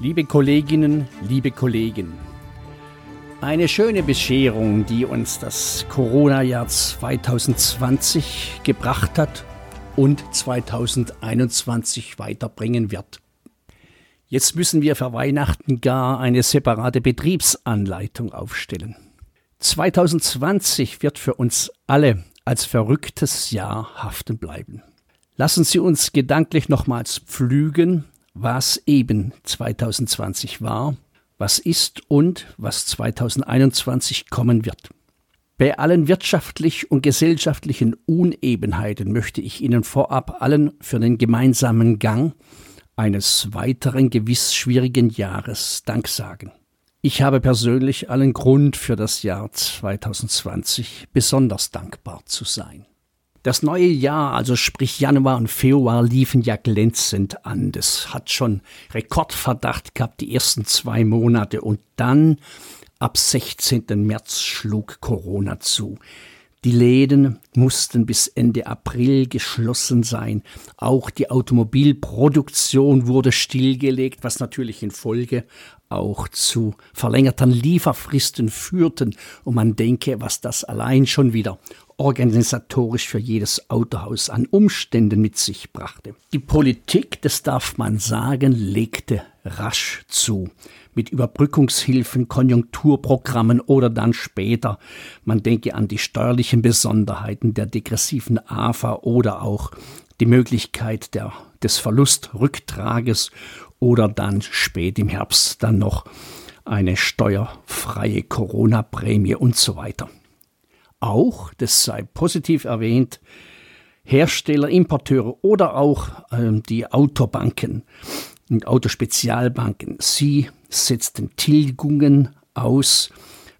Liebe Kolleginnen, liebe Kollegen, eine schöne Bescherung, die uns das Corona-Jahr 2020 gebracht hat und 2021 weiterbringen wird. Jetzt müssen wir für Weihnachten gar eine separate Betriebsanleitung aufstellen. 2020 wird für uns alle als verrücktes Jahr haften bleiben. Lassen Sie uns gedanklich nochmals pflügen, was eben 2020 war, was ist und was 2021 kommen wird. Bei allen wirtschaftlich und gesellschaftlichen Unebenheiten möchte ich Ihnen vorab allen für den gemeinsamen Gang eines weiteren gewiss schwierigen Jahres Dank sagen. Ich habe persönlich allen Grund für das Jahr 2020 besonders dankbar zu sein. Das neue Jahr, also sprich Januar und Februar, liefen ja glänzend an. Das hat schon Rekordverdacht gehabt, die ersten zwei Monate. Und dann, ab 16. März, schlug Corona zu. Die Läden mussten bis Ende April geschlossen sein. Auch die Automobilproduktion wurde stillgelegt, was natürlich in Folge auch zu verlängerten Lieferfristen führten. Und man denke, was das allein schon wieder organisatorisch für jedes Autohaus an Umständen mit sich brachte. Die Politik, das darf man sagen, legte rasch zu. Mit Überbrückungshilfen, Konjunkturprogrammen oder dann später. Man denke an die steuerlichen Besonderheiten der degressiven AFA oder auch die Möglichkeit der, des Verlustrücktrages oder dann spät im Herbst dann noch eine steuerfreie Corona-Prämie und so weiter auch, das sei positiv erwähnt, Hersteller, Importeure oder auch ähm, die Autobanken und Autospezialbanken. Sie setzten Tilgungen aus,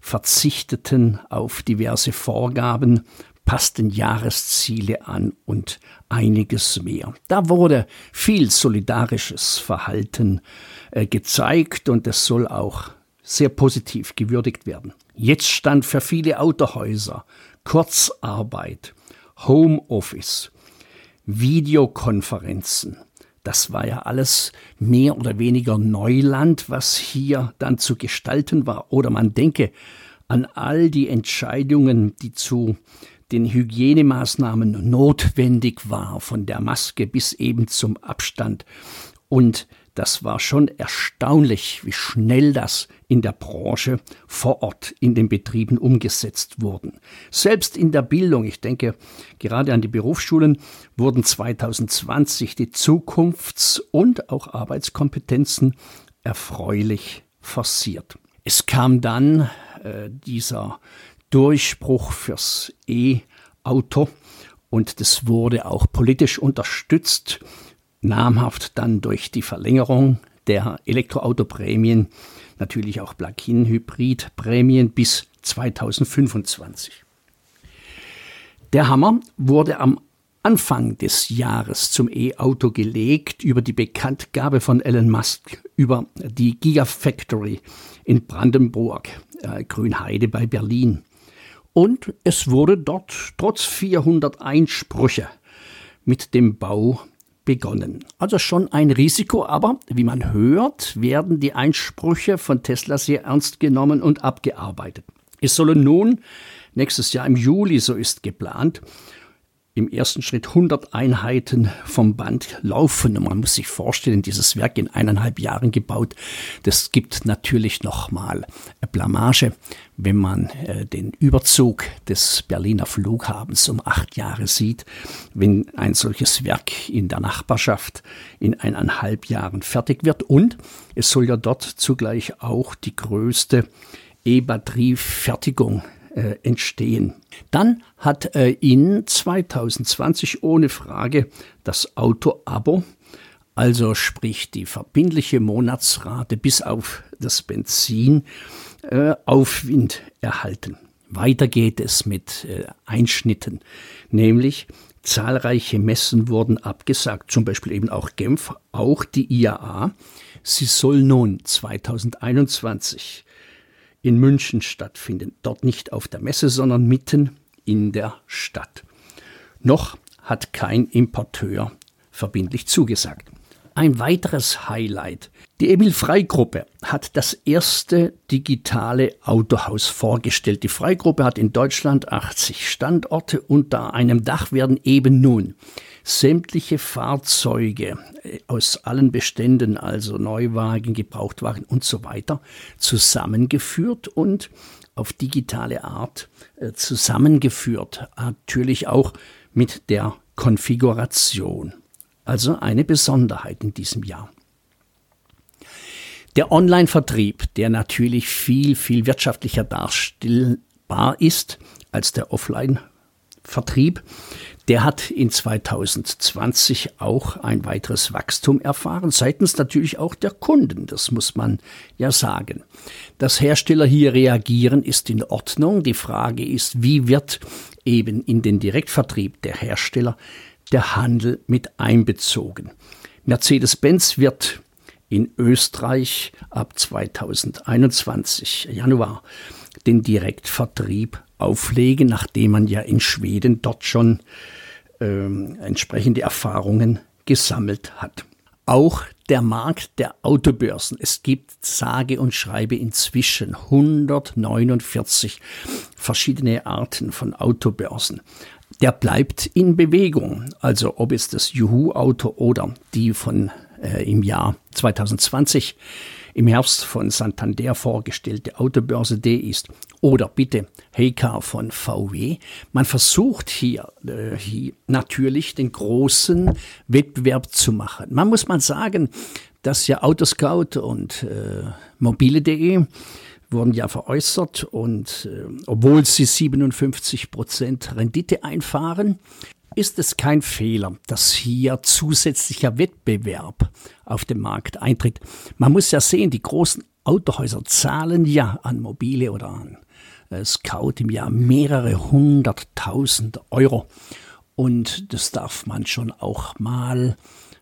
verzichteten auf diverse Vorgaben, passten Jahresziele an und einiges mehr. Da wurde viel solidarisches Verhalten äh, gezeigt und es soll auch sehr positiv gewürdigt werden. Jetzt stand für viele Autohäuser Kurzarbeit, Homeoffice, Videokonferenzen. Das war ja alles mehr oder weniger Neuland, was hier dann zu gestalten war. Oder man denke an all die Entscheidungen, die zu den Hygienemaßnahmen notwendig war, von der Maske bis eben zum Abstand. Und das war schon erstaunlich, wie schnell das in der Branche vor Ort in den Betrieben umgesetzt wurden. Selbst in der Bildung, ich denke gerade an die Berufsschulen, wurden 2020 die Zukunfts- und auch Arbeitskompetenzen erfreulich forciert. Es kam dann äh, dieser Durchbruch fürs E-Auto und das wurde auch politisch unterstützt namhaft dann durch die Verlängerung der Elektroautoprämien, natürlich auch Plug-in-Hybrid-Prämien bis 2025. Der Hammer wurde am Anfang des Jahres zum E-Auto gelegt über die Bekanntgabe von Elon Musk über die Gigafactory in Brandenburg, äh, Grünheide bei Berlin. Und es wurde dort trotz 400 Einsprüche mit dem Bau begonnen. Also schon ein Risiko, aber wie man hört, werden die Einsprüche von Tesla sehr ernst genommen und abgearbeitet. Es sollen nun nächstes Jahr im Juli, so ist geplant, im ersten Schritt 100 Einheiten vom Band laufen. Und man muss sich vorstellen, dieses Werk in eineinhalb Jahren gebaut, das gibt natürlich nochmal Blamage, wenn man äh, den Überzug des Berliner Flughafens um acht Jahre sieht, wenn ein solches Werk in der Nachbarschaft in eineinhalb Jahren fertig wird. Und es soll ja dort zugleich auch die größte E-Batteriefertigung äh, entstehen. Dann hat äh, in 2020 ohne Frage das Auto-Abo, also sprich die verbindliche Monatsrate bis auf das Benzin, äh, Aufwind erhalten. Weiter geht es mit äh, Einschnitten, nämlich zahlreiche Messen wurden abgesagt, zum Beispiel eben auch Genf, auch die IAA. Sie soll nun 2021 in München stattfinden. Dort nicht auf der Messe, sondern mitten in der Stadt. Noch hat kein Importeur verbindlich zugesagt. Ein weiteres Highlight. Die Emil Frei Gruppe hat das erste digitale Autohaus vorgestellt. Die Freigruppe hat in Deutschland 80 Standorte. Unter einem Dach werden eben nun sämtliche Fahrzeuge äh, aus allen Beständen, also Neuwagen, Gebrauchtwagen und so weiter, zusammengeführt und auf digitale Art äh, zusammengeführt. Natürlich auch mit der Konfiguration. Also eine Besonderheit in diesem Jahr. Der Online-Vertrieb, der natürlich viel, viel wirtschaftlicher darstellbar ist als der Offline-Vertrieb, der hat in 2020 auch ein weiteres Wachstum erfahren, seitens natürlich auch der Kunden, das muss man ja sagen. Dass Hersteller hier reagieren, ist in Ordnung. Die Frage ist, wie wird eben in den Direktvertrieb der Hersteller der Handel mit einbezogen. Mercedes-Benz wird in Österreich ab 2021 Januar den Direktvertrieb auflegen, nachdem man ja in Schweden dort schon ähm, entsprechende Erfahrungen gesammelt hat. Auch der Markt der Autobörsen. Es gibt sage und schreibe inzwischen 149 verschiedene Arten von Autobörsen. Der bleibt in Bewegung. Also ob es das Juhu-Auto oder die von äh, im Jahr 2020 im Herbst von Santander vorgestellte Autobörse D ist oder bitte Heycar von VW. Man versucht hier, äh, hier natürlich den großen Wettbewerb zu machen. Man muss mal sagen, dass ja Autoscout und äh, mobile.de wurden ja veräußert und äh, obwohl sie 57 Prozent Rendite einfahren, ist es kein Fehler, dass hier zusätzlicher Wettbewerb auf dem Markt eintritt. Man muss ja sehen, die großen Autohäuser zahlen ja an Mobile oder an äh, Scout im Jahr mehrere hunderttausend Euro. Und das darf man schon auch mal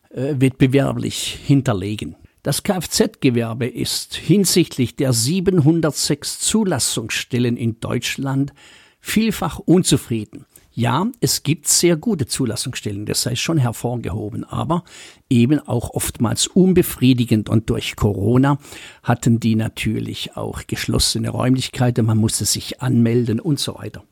äh, wettbewerblich hinterlegen. Das Kfz-Gewerbe ist hinsichtlich der 706 Zulassungsstellen in Deutschland vielfach unzufrieden. Ja, es gibt sehr gute Zulassungsstellen, das sei schon hervorgehoben, aber eben auch oftmals unbefriedigend und durch Corona hatten die natürlich auch geschlossene Räumlichkeiten, man musste sich anmelden und so weiter.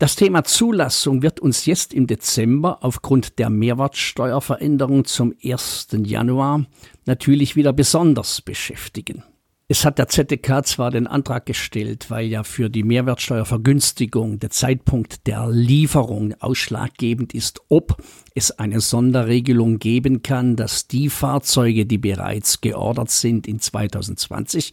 Das Thema Zulassung wird uns jetzt im Dezember aufgrund der Mehrwertsteuerveränderung zum 1. Januar natürlich wieder besonders beschäftigen. Es hat der ZDK zwar den Antrag gestellt, weil ja für die Mehrwertsteuervergünstigung der Zeitpunkt der Lieferung ausschlaggebend ist, ob es eine Sonderregelung geben kann, dass die Fahrzeuge, die bereits geordert sind in 2020,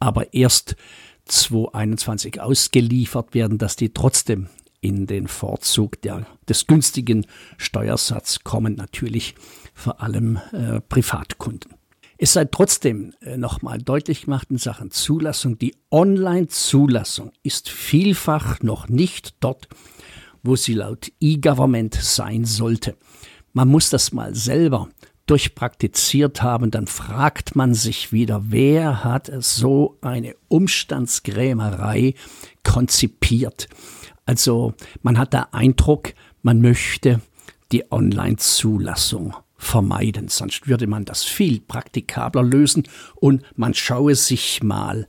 aber erst 2021 ausgeliefert werden, dass die trotzdem in den Vorzug der, des günstigen Steuersatzes kommen, natürlich vor allem äh, Privatkunden. Es sei trotzdem äh, nochmal deutlich gemacht in Sachen Zulassung, die Online-Zulassung ist vielfach noch nicht dort, wo sie laut E-Government sein sollte. Man muss das mal selber durchpraktiziert haben, dann fragt man sich wieder, wer hat so eine Umstandsgrämerei konzipiert? Also man hat der Eindruck, man möchte die Online-Zulassung vermeiden. Sonst würde man das viel praktikabler lösen und man schaue sich mal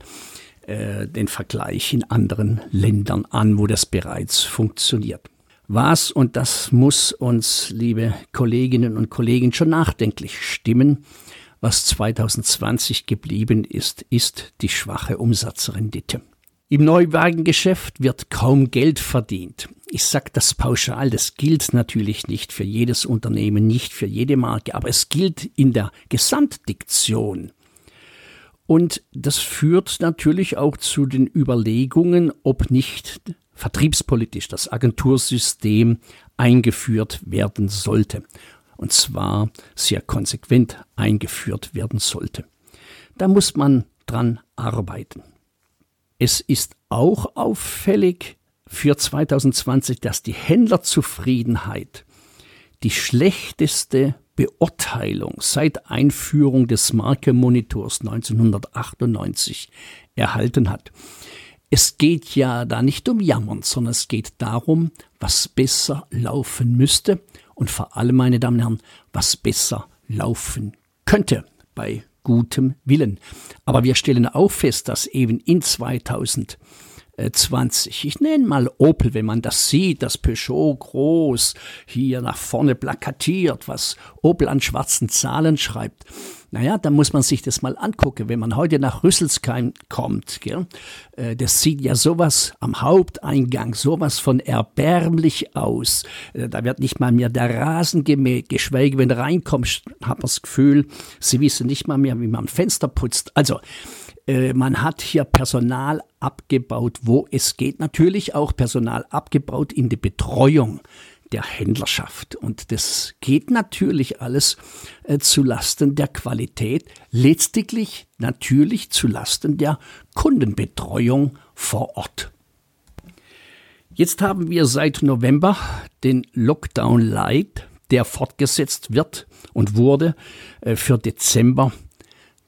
äh, den Vergleich in anderen Ländern an, wo das bereits funktioniert. Was, und das muss uns, liebe Kolleginnen und Kollegen, schon nachdenklich stimmen, was 2020 geblieben ist, ist die schwache Umsatzrendite. Im Neuwagengeschäft wird kaum Geld verdient. Ich sage das pauschal, das gilt natürlich nicht für jedes Unternehmen, nicht für jede Marke, aber es gilt in der Gesamtdiktion. Und das führt natürlich auch zu den Überlegungen, ob nicht vertriebspolitisch das Agentursystem eingeführt werden sollte. Und zwar sehr konsequent eingeführt werden sollte. Da muss man dran arbeiten. Es ist auch auffällig für 2020, dass die Händlerzufriedenheit die schlechteste Beurteilung seit Einführung des Markemonitors 1998 erhalten hat. Es geht ja da nicht um Jammern, sondern es geht darum, was besser laufen müsste und vor allem, meine Damen und Herren, was besser laufen könnte bei gutem Willen. Aber wir stellen auch fest, dass eben in 2000 20. Ich nenne mal Opel, wenn man das sieht, das Peugeot groß hier nach vorne plakatiert, was Opel an schwarzen Zahlen schreibt. Naja, da muss man sich das mal angucken. Wenn man heute nach Rüsselsheim kommt, gell, äh, das sieht ja sowas am Haupteingang, sowas von erbärmlich aus. Äh, da wird nicht mal mehr der Rasen gemäht, geschweige wenn du reinkommst, hat man das Gefühl, sie wissen nicht mal mehr, wie man Fenster putzt. Also, äh, man hat hier Personal abgebaut, wo es geht. Natürlich auch Personal abgebaut in die Betreuung der Händlerschaft. Und das geht natürlich alles äh, zu der Qualität, letztlich natürlich zu Lasten der Kundenbetreuung vor Ort. Jetzt haben wir seit November den Lockdown Light, der fortgesetzt wird und wurde äh, für Dezember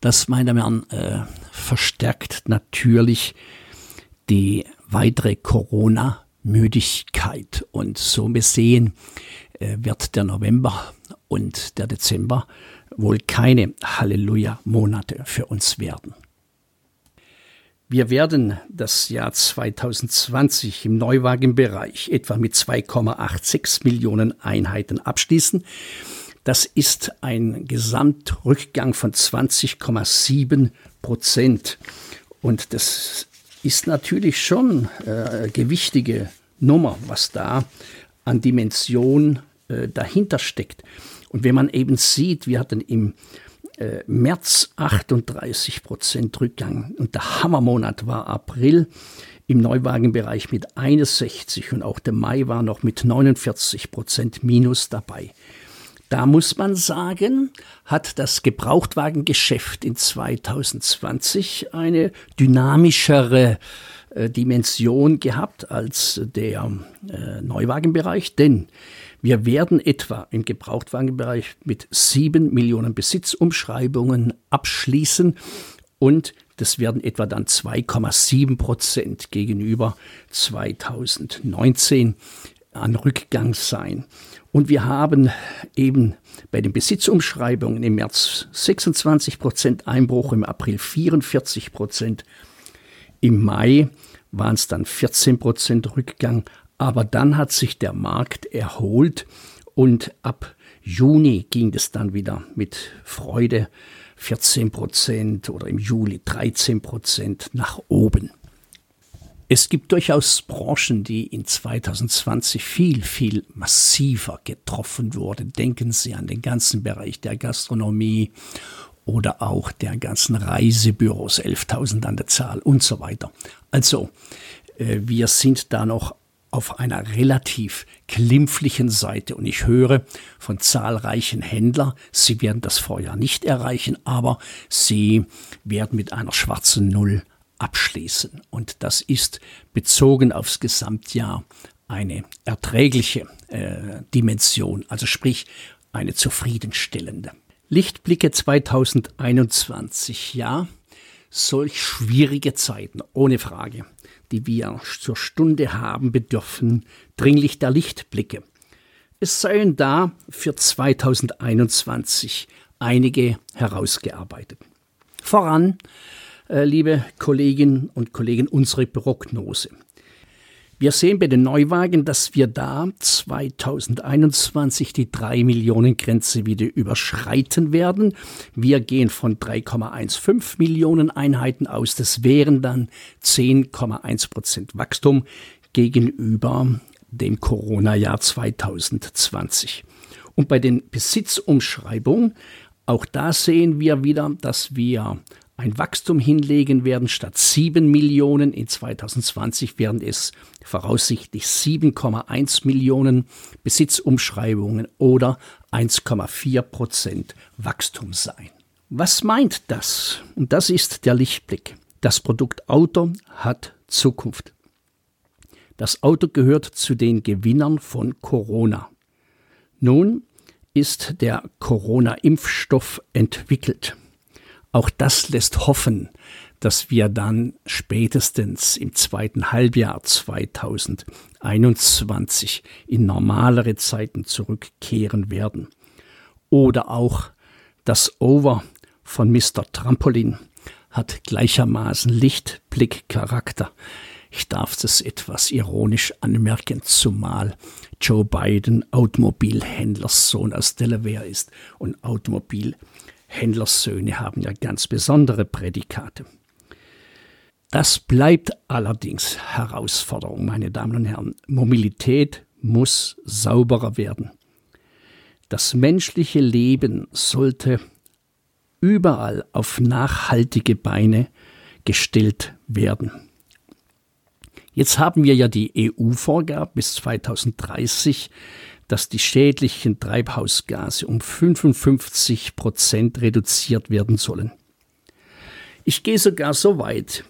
das, meine Herren, äh, verstärkt natürlich die weitere Corona-Müdigkeit. Und so gesehen äh, wird der November und der Dezember wohl keine Halleluja-Monate für uns werden. Wir werden das Jahr 2020 im Neuwagenbereich etwa mit 2,86 Millionen Einheiten abschließen. Das ist ein Gesamtrückgang von 20,7 Prozent. Und das ist natürlich schon äh, gewichtige Nummer, was da an Dimension äh, dahinter steckt. Und wenn man eben sieht, wir hatten im äh, März 38 Prozent Rückgang und der Hammermonat war April im Neuwagenbereich mit 61 und auch der Mai war noch mit 49 Prozent Minus dabei. Da muss man sagen, hat das Gebrauchtwagengeschäft in 2020 eine dynamischere äh, Dimension gehabt als der äh, Neuwagenbereich, denn wir werden etwa im Gebrauchtwagenbereich mit sieben Millionen Besitzumschreibungen abschließen und das werden etwa dann 2,7 Prozent gegenüber 2019 an Rückgang sein. Und wir haben eben bei den Besitzumschreibungen im März 26 Prozent Einbruch, im April 44 Prozent, im Mai waren es dann 14 Prozent Rückgang, aber dann hat sich der Markt erholt und ab Juni ging es dann wieder mit Freude 14 Prozent oder im Juli 13 Prozent nach oben. Es gibt durchaus Branchen, die in 2020 viel, viel massiver getroffen wurden. Denken Sie an den ganzen Bereich der Gastronomie oder auch der ganzen Reisebüros, 11.000 an der Zahl und so weiter. Also, äh, wir sind da noch auf einer relativ glimpflichen Seite und ich höre von zahlreichen Händlern, sie werden das Vorjahr nicht erreichen, aber sie werden mit einer schwarzen Null abschließen. Und das ist bezogen aufs Gesamtjahr eine erträgliche äh, Dimension, also sprich eine zufriedenstellende. Lichtblicke 2021, ja, solch schwierige Zeiten, ohne Frage, die wir zur Stunde haben, bedürfen dringlich der Lichtblicke. Es seien da für 2021 einige herausgearbeitet. Voran liebe Kolleginnen und Kollegen, unsere Prognose. Wir sehen bei den Neuwagen, dass wir da 2021 die 3 Millionen Grenze wieder überschreiten werden. Wir gehen von 3,15 Millionen Einheiten aus. Das wären dann 10,1 Prozent Wachstum gegenüber dem Corona-Jahr 2020. Und bei den Besitzumschreibungen, auch da sehen wir wieder, dass wir ein Wachstum hinlegen werden. Statt 7 Millionen in 2020 werden es voraussichtlich 7,1 Millionen Besitzumschreibungen oder 1,4 Prozent Wachstum sein. Was meint das? Und das ist der Lichtblick. Das Produkt Auto hat Zukunft. Das Auto gehört zu den Gewinnern von Corona. Nun ist der Corona-Impfstoff entwickelt. Auch das lässt hoffen, dass wir dann spätestens im zweiten Halbjahr 2021 in normalere Zeiten zurückkehren werden. Oder auch Das Over von Mr. Trampolin hat gleichermaßen Lichtblickcharakter. Ich darf es etwas ironisch anmerken, zumal Joe Biden Automobilhändlerssohn aus Delaware ist und Automobilhändlersöhne haben ja ganz besondere Prädikate. Das bleibt allerdings Herausforderung, meine Damen und Herren. Mobilität muss sauberer werden. Das menschliche Leben sollte überall auf nachhaltige Beine gestellt werden. Jetzt haben wir ja die EU-Vorgabe bis 2030, dass die schädlichen Treibhausgase um 55 Prozent reduziert werden sollen. Ich gehe sogar so weit.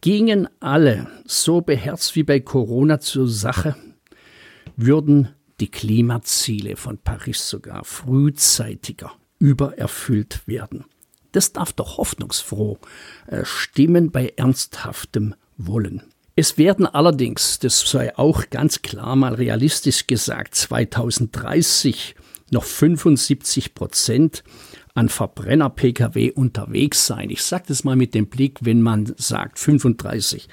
Gingen alle so beherzt wie bei Corona zur Sache, würden die Klimaziele von Paris sogar frühzeitiger übererfüllt werden. Das darf doch hoffnungsfroh äh, stimmen bei ernsthaftem Wollen. Es werden allerdings, das sei auch ganz klar mal realistisch gesagt, 2030 noch 75 Prozent an Verbrenner-Pkw unterwegs sein. Ich sage das mal mit dem Blick, wenn man sagt 35,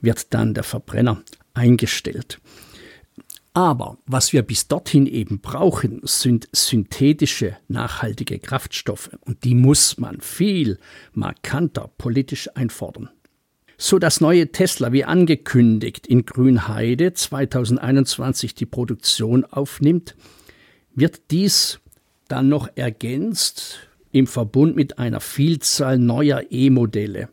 wird dann der Verbrenner eingestellt. Aber was wir bis dorthin eben brauchen, sind synthetische, nachhaltige Kraftstoffe. Und die muss man viel markanter politisch einfordern. So das neue Tesla, wie angekündigt, in Grünheide 2021 die Produktion aufnimmt, wird dies dann noch ergänzt im Verbund mit einer Vielzahl neuer E-Modelle,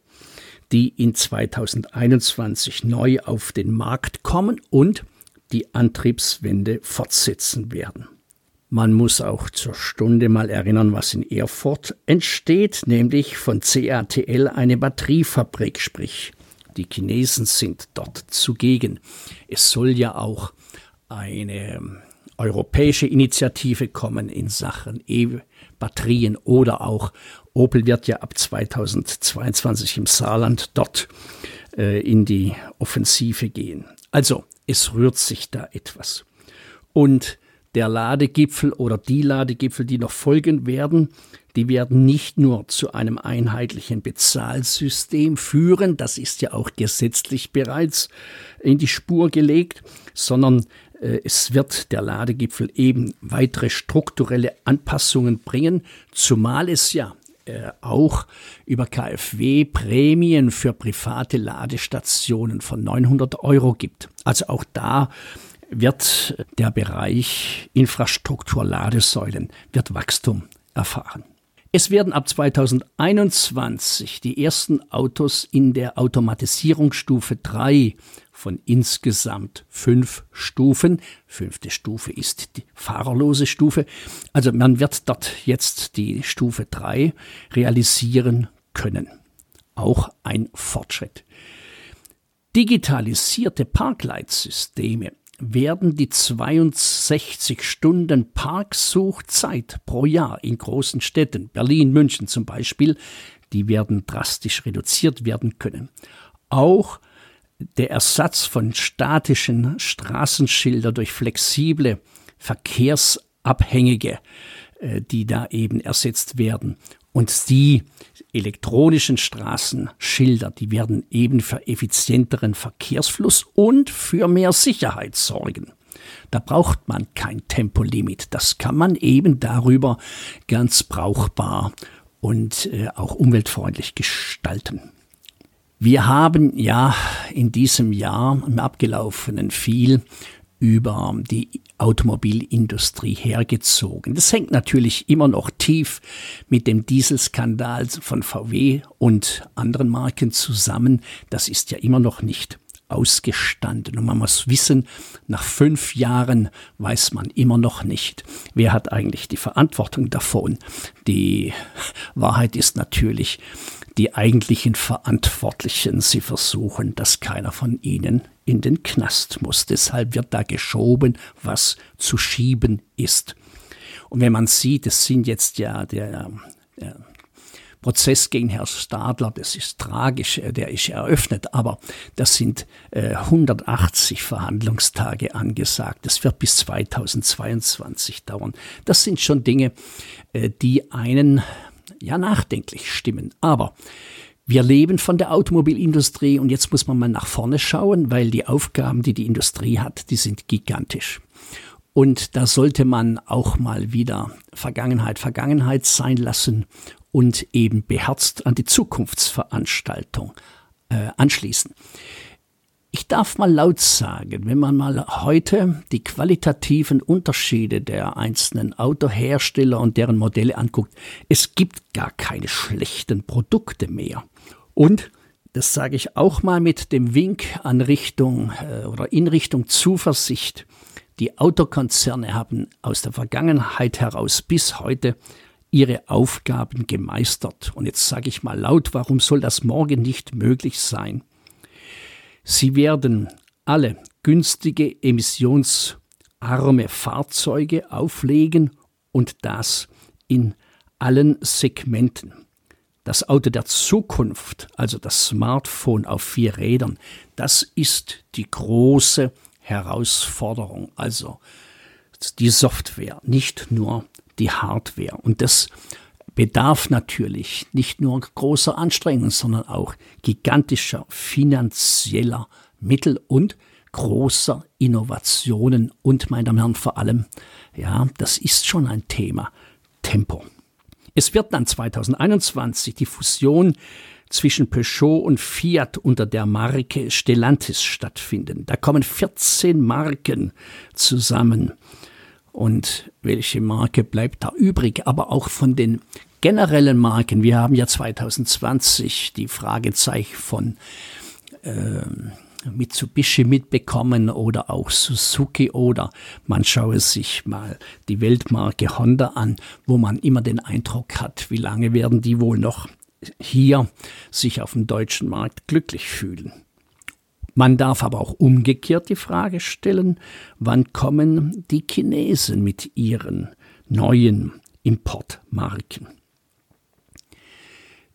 die in 2021 neu auf den Markt kommen und die Antriebswende fortsetzen werden. Man muss auch zur Stunde mal erinnern, was in Erfurt entsteht, nämlich von CATL eine Batteriefabrik, sprich die Chinesen sind dort zugegen. Es soll ja auch eine europäische Initiative kommen in Sachen E-Batterien oder auch Opel wird ja ab 2022 im Saarland dort äh, in die Offensive gehen. Also es rührt sich da etwas. Und der Ladegipfel oder die Ladegipfel, die noch folgen werden, die werden nicht nur zu einem einheitlichen Bezahlsystem führen, das ist ja auch gesetzlich bereits in die Spur gelegt, sondern äh, es wird der Ladegipfel eben weitere strukturelle Anpassungen bringen, zumal es ja äh, auch über KfW Prämien für private Ladestationen von 900 Euro gibt. Also auch da wird der Bereich Infrastruktur Ladesäulen wird Wachstum erfahren. Es werden ab 2021 die ersten Autos in der Automatisierungsstufe 3 von insgesamt fünf Stufen. Fünfte Stufe ist die fahrerlose Stufe. Also man wird dort jetzt die Stufe 3 realisieren können. Auch ein Fortschritt. Digitalisierte Parkleitsysteme werden die 62 Stunden Parksuchzeit pro Jahr in großen Städten, Berlin, München zum Beispiel, die werden drastisch reduziert werden können. Auch der Ersatz von statischen Straßenschilder durch flexible, verkehrsabhängige, äh, die da eben ersetzt werden. Und die elektronischen Straßenschilder, die werden eben für effizienteren Verkehrsfluss und für mehr Sicherheit sorgen. Da braucht man kein Tempolimit. Das kann man eben darüber ganz brauchbar und äh, auch umweltfreundlich gestalten. Wir haben ja in diesem Jahr im abgelaufenen viel über die Automobilindustrie hergezogen. Das hängt natürlich immer noch tief mit dem Dieselskandal von VW und anderen Marken zusammen. Das ist ja immer noch nicht ausgestanden. Und man muss wissen, nach fünf Jahren weiß man immer noch nicht, wer hat eigentlich die Verantwortung davon. Die Wahrheit ist natürlich, die eigentlichen Verantwortlichen, sie versuchen, dass keiner von ihnen in den Knast muss. Deshalb wird da geschoben, was zu schieben ist. Und wenn man sieht, es sind jetzt ja der, der Prozess gegen Herrn Stadler, das ist tragisch, äh, der ist eröffnet, aber das sind äh, 180 Verhandlungstage angesagt. Das wird bis 2022 dauern. Das sind schon Dinge, äh, die einen ja nachdenklich stimmen. Aber wir leben von der Automobilindustrie und jetzt muss man mal nach vorne schauen, weil die Aufgaben, die die Industrie hat, die sind gigantisch. Und da sollte man auch mal wieder Vergangenheit Vergangenheit sein lassen und eben beherzt an die Zukunftsveranstaltung äh, anschließen. Ich darf mal laut sagen, wenn man mal heute die qualitativen Unterschiede der einzelnen Autohersteller und deren Modelle anguckt, es gibt gar keine schlechten Produkte mehr. Und das sage ich auch mal mit dem Wink an Richtung äh, oder in Richtung Zuversicht. Die Autokonzerne haben aus der Vergangenheit heraus bis heute ihre Aufgaben gemeistert. Und jetzt sage ich mal laut, warum soll das morgen nicht möglich sein? Sie werden alle günstige emissionsarme Fahrzeuge auflegen und das in allen Segmenten. Das Auto der Zukunft, also das Smartphone auf vier Rädern, das ist die große Herausforderung. Also die Software, nicht nur die Hardware. Und das bedarf natürlich nicht nur großer Anstrengungen, sondern auch gigantischer finanzieller Mittel und großer Innovationen und, meine Damen und Herren, vor allem, ja, das ist schon ein Thema, Tempo. Es wird dann 2021 die Fusion zwischen Peugeot und Fiat unter der Marke Stellantis stattfinden. Da kommen 14 Marken zusammen. Und welche Marke bleibt da übrig? Aber auch von den generellen Marken. Wir haben ja 2020 die Fragezeichen von äh, Mitsubishi mitbekommen oder auch Suzuki oder man schaue sich mal die Weltmarke Honda an, wo man immer den Eindruck hat, wie lange werden die wohl noch hier sich auf dem deutschen Markt glücklich fühlen. Man darf aber auch umgekehrt die Frage stellen, wann kommen die Chinesen mit ihren neuen Importmarken?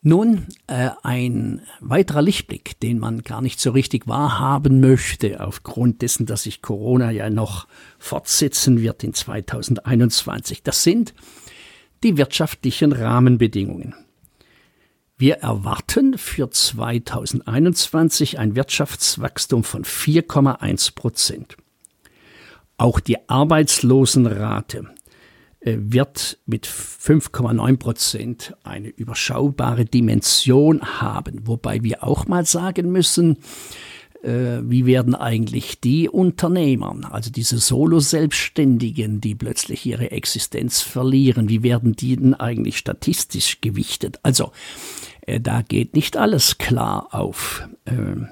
Nun, äh, ein weiterer Lichtblick, den man gar nicht so richtig wahrhaben möchte, aufgrund dessen, dass sich Corona ja noch fortsetzen wird in 2021, das sind die wirtschaftlichen Rahmenbedingungen. Wir erwarten für 2021 ein Wirtschaftswachstum von 4,1 Prozent. Auch die Arbeitslosenrate wird mit 5,9 Prozent eine überschaubare Dimension haben. Wobei wir auch mal sagen müssen, äh, wie werden eigentlich die Unternehmer, also diese Solo-Selbstständigen, die plötzlich ihre Existenz verlieren, wie werden die denn eigentlich statistisch gewichtet? Also äh, da geht nicht alles klar auf. Ähm,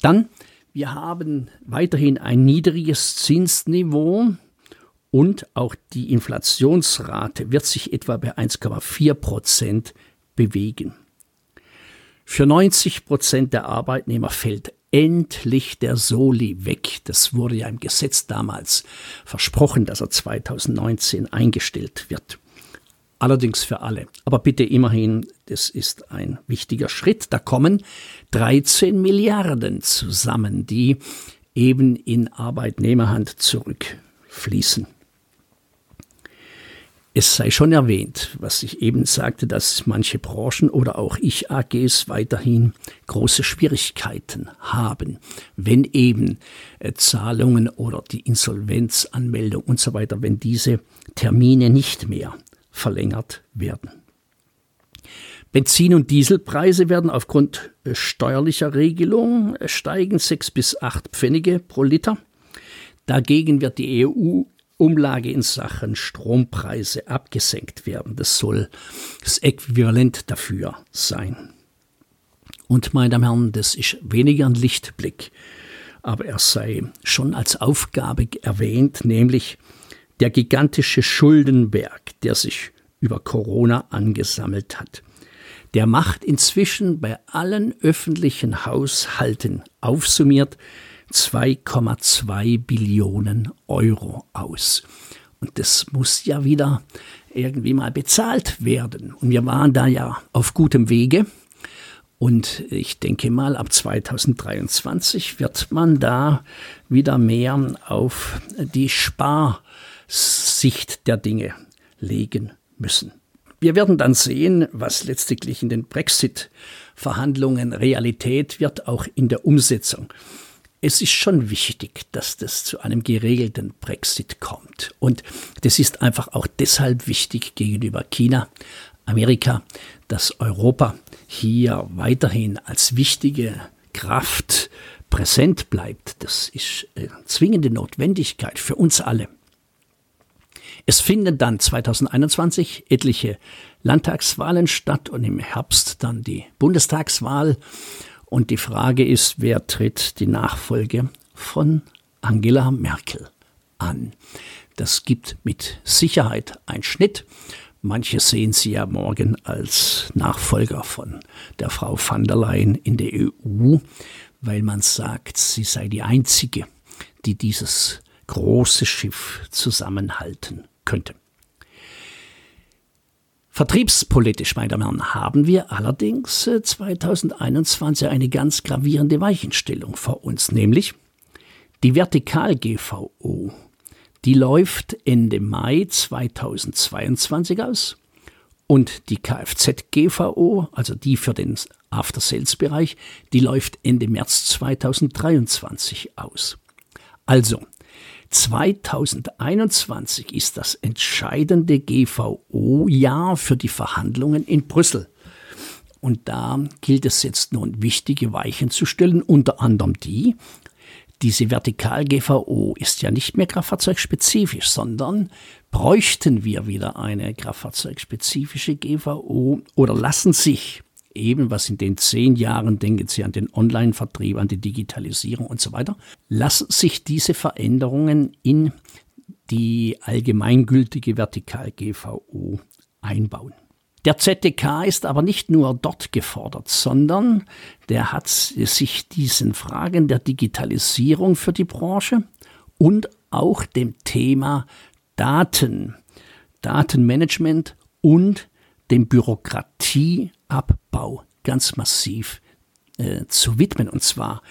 dann, wir haben weiterhin ein niedriges Zinsniveau und auch die Inflationsrate wird sich etwa bei 1,4 Prozent bewegen. Für 90 Prozent der Arbeitnehmer fällt endlich der Soli weg. Das wurde ja im Gesetz damals versprochen, dass er 2019 eingestellt wird. Allerdings für alle. Aber bitte immerhin, das ist ein wichtiger Schritt. Da kommen 13 Milliarden zusammen, die eben in Arbeitnehmerhand zurückfließen. Es sei schon erwähnt, was ich eben sagte, dass manche Branchen oder auch Ich-AGs weiterhin große Schwierigkeiten haben, wenn eben äh, Zahlungen oder die Insolvenzanmeldung und so weiter, wenn diese Termine nicht mehr verlängert werden. Benzin- und Dieselpreise werden aufgrund äh, steuerlicher Regelung äh, steigen sechs bis acht Pfennige pro Liter. Dagegen wird die EU Umlage in Sachen Strompreise abgesenkt werden. Das soll das Äquivalent dafür sein. Und meine Damen und Herren, das ist weniger ein Lichtblick, aber er sei schon als Aufgabe erwähnt, nämlich der gigantische Schuldenberg, der sich über Corona angesammelt hat. Der macht inzwischen bei allen öffentlichen Haushalten aufsummiert 2,2 Billionen Euro aus. Und das muss ja wieder irgendwie mal bezahlt werden. Und wir waren da ja auf gutem Wege. Und ich denke mal, ab 2023 wird man da wieder mehr auf die Sparsicht der Dinge legen müssen. Wir werden dann sehen, was letztlich in den Brexit-Verhandlungen Realität wird, auch in der Umsetzung. Es ist schon wichtig, dass das zu einem geregelten Brexit kommt. Und das ist einfach auch deshalb wichtig gegenüber China, Amerika, dass Europa hier weiterhin als wichtige Kraft präsent bleibt. Das ist eine zwingende Notwendigkeit für uns alle. Es finden dann 2021 etliche Landtagswahlen statt und im Herbst dann die Bundestagswahl. Und die Frage ist, wer tritt die Nachfolge von Angela Merkel an? Das gibt mit Sicherheit einen Schnitt. Manche sehen sie ja morgen als Nachfolger von der Frau van der Leyen in der EU, weil man sagt, sie sei die einzige, die dieses große Schiff zusammenhalten könnte. Vertriebspolitisch, meine Damen und Herren, haben wir allerdings 2021 äh, eine ganz gravierende Weichenstellung vor uns, nämlich die Vertikal-GVO. Die läuft Ende Mai 2022 aus und die Kfz-GVO, also die für den After-Sales-Bereich, die läuft Ende März 2023 aus. Also, 2021 ist das entscheidende GVO-Jahr für die Verhandlungen in Brüssel. Und da gilt es jetzt nun, wichtige Weichen zu stellen, unter anderem die, diese Vertikal-GVO ist ja nicht mehr kraftfahrzeugspezifisch, sondern bräuchten wir wieder eine kraftfahrzeugspezifische GVO oder lassen sich eben, was in den zehn Jahren, denken Sie an den Online-Vertrieb, an die Digitalisierung und so weiter, lassen sich diese Veränderungen in die allgemeingültige Vertikal-GVO einbauen. Der ZDK ist aber nicht nur dort gefordert, sondern der hat sich diesen Fragen der Digitalisierung für die Branche und auch dem Thema Daten, Datenmanagement und dem Bürokratieabbau ganz massiv äh, zu widmen. Und zwar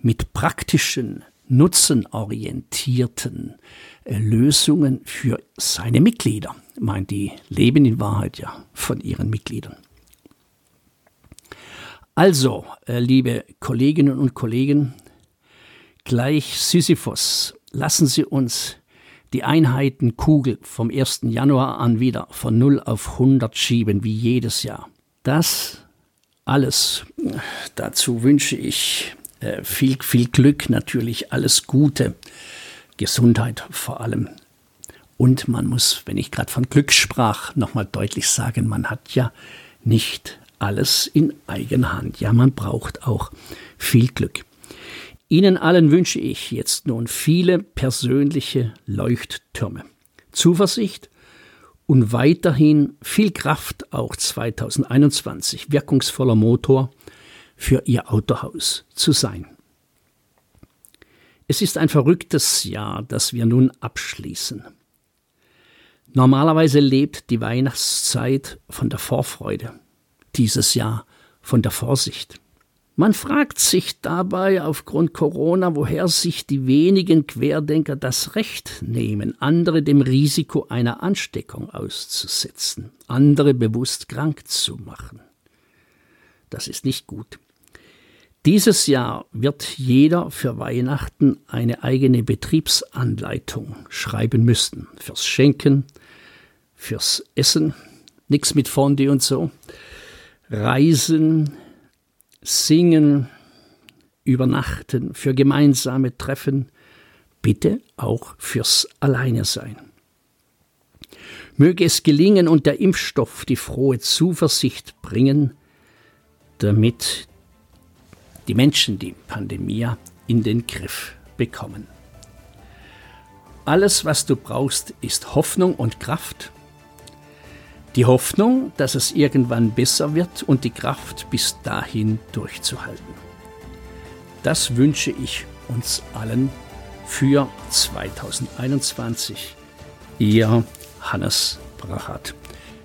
mit praktischen, nutzenorientierten äh, Lösungen für seine Mitglieder. Ich meine, die leben in Wahrheit ja von ihren Mitgliedern. Also, äh, liebe Kolleginnen und Kollegen, gleich Sisyphus, lassen Sie uns die Einheitenkugel vom 1. Januar an wieder von 0 auf 100 schieben, wie jedes Jahr. Das alles, dazu wünsche ich äh, viel, viel Glück, natürlich alles Gute, Gesundheit vor allem. Und man muss, wenn ich gerade von Glück sprach, nochmal deutlich sagen, man hat ja nicht alles in eigener Hand. Ja, man braucht auch viel Glück. Ihnen allen wünsche ich jetzt nun viele persönliche Leuchttürme, Zuversicht und weiterhin viel Kraft auch 2021, wirkungsvoller Motor für Ihr Autohaus zu sein. Es ist ein verrücktes Jahr, das wir nun abschließen. Normalerweise lebt die Weihnachtszeit von der Vorfreude, dieses Jahr von der Vorsicht. Man fragt sich dabei aufgrund Corona, woher sich die wenigen Querdenker das Recht nehmen, andere dem Risiko einer Ansteckung auszusetzen, andere bewusst krank zu machen. Das ist nicht gut. Dieses Jahr wird jeder für Weihnachten eine eigene Betriebsanleitung schreiben müssen. Fürs Schenken, fürs Essen, nichts mit Fondue und so. Reisen, Singen, Übernachten, für gemeinsame Treffen, bitte auch fürs Alleine sein. Möge es gelingen und der Impfstoff die frohe Zuversicht bringen, damit die Menschen die Pandemie in den Griff bekommen. Alles, was du brauchst, ist Hoffnung und Kraft die Hoffnung, dass es irgendwann besser wird und die Kraft bis dahin durchzuhalten. Das wünsche ich uns allen für 2021. Ihr Hannes Brachat,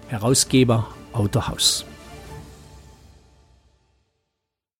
Herausgeber Autohaus.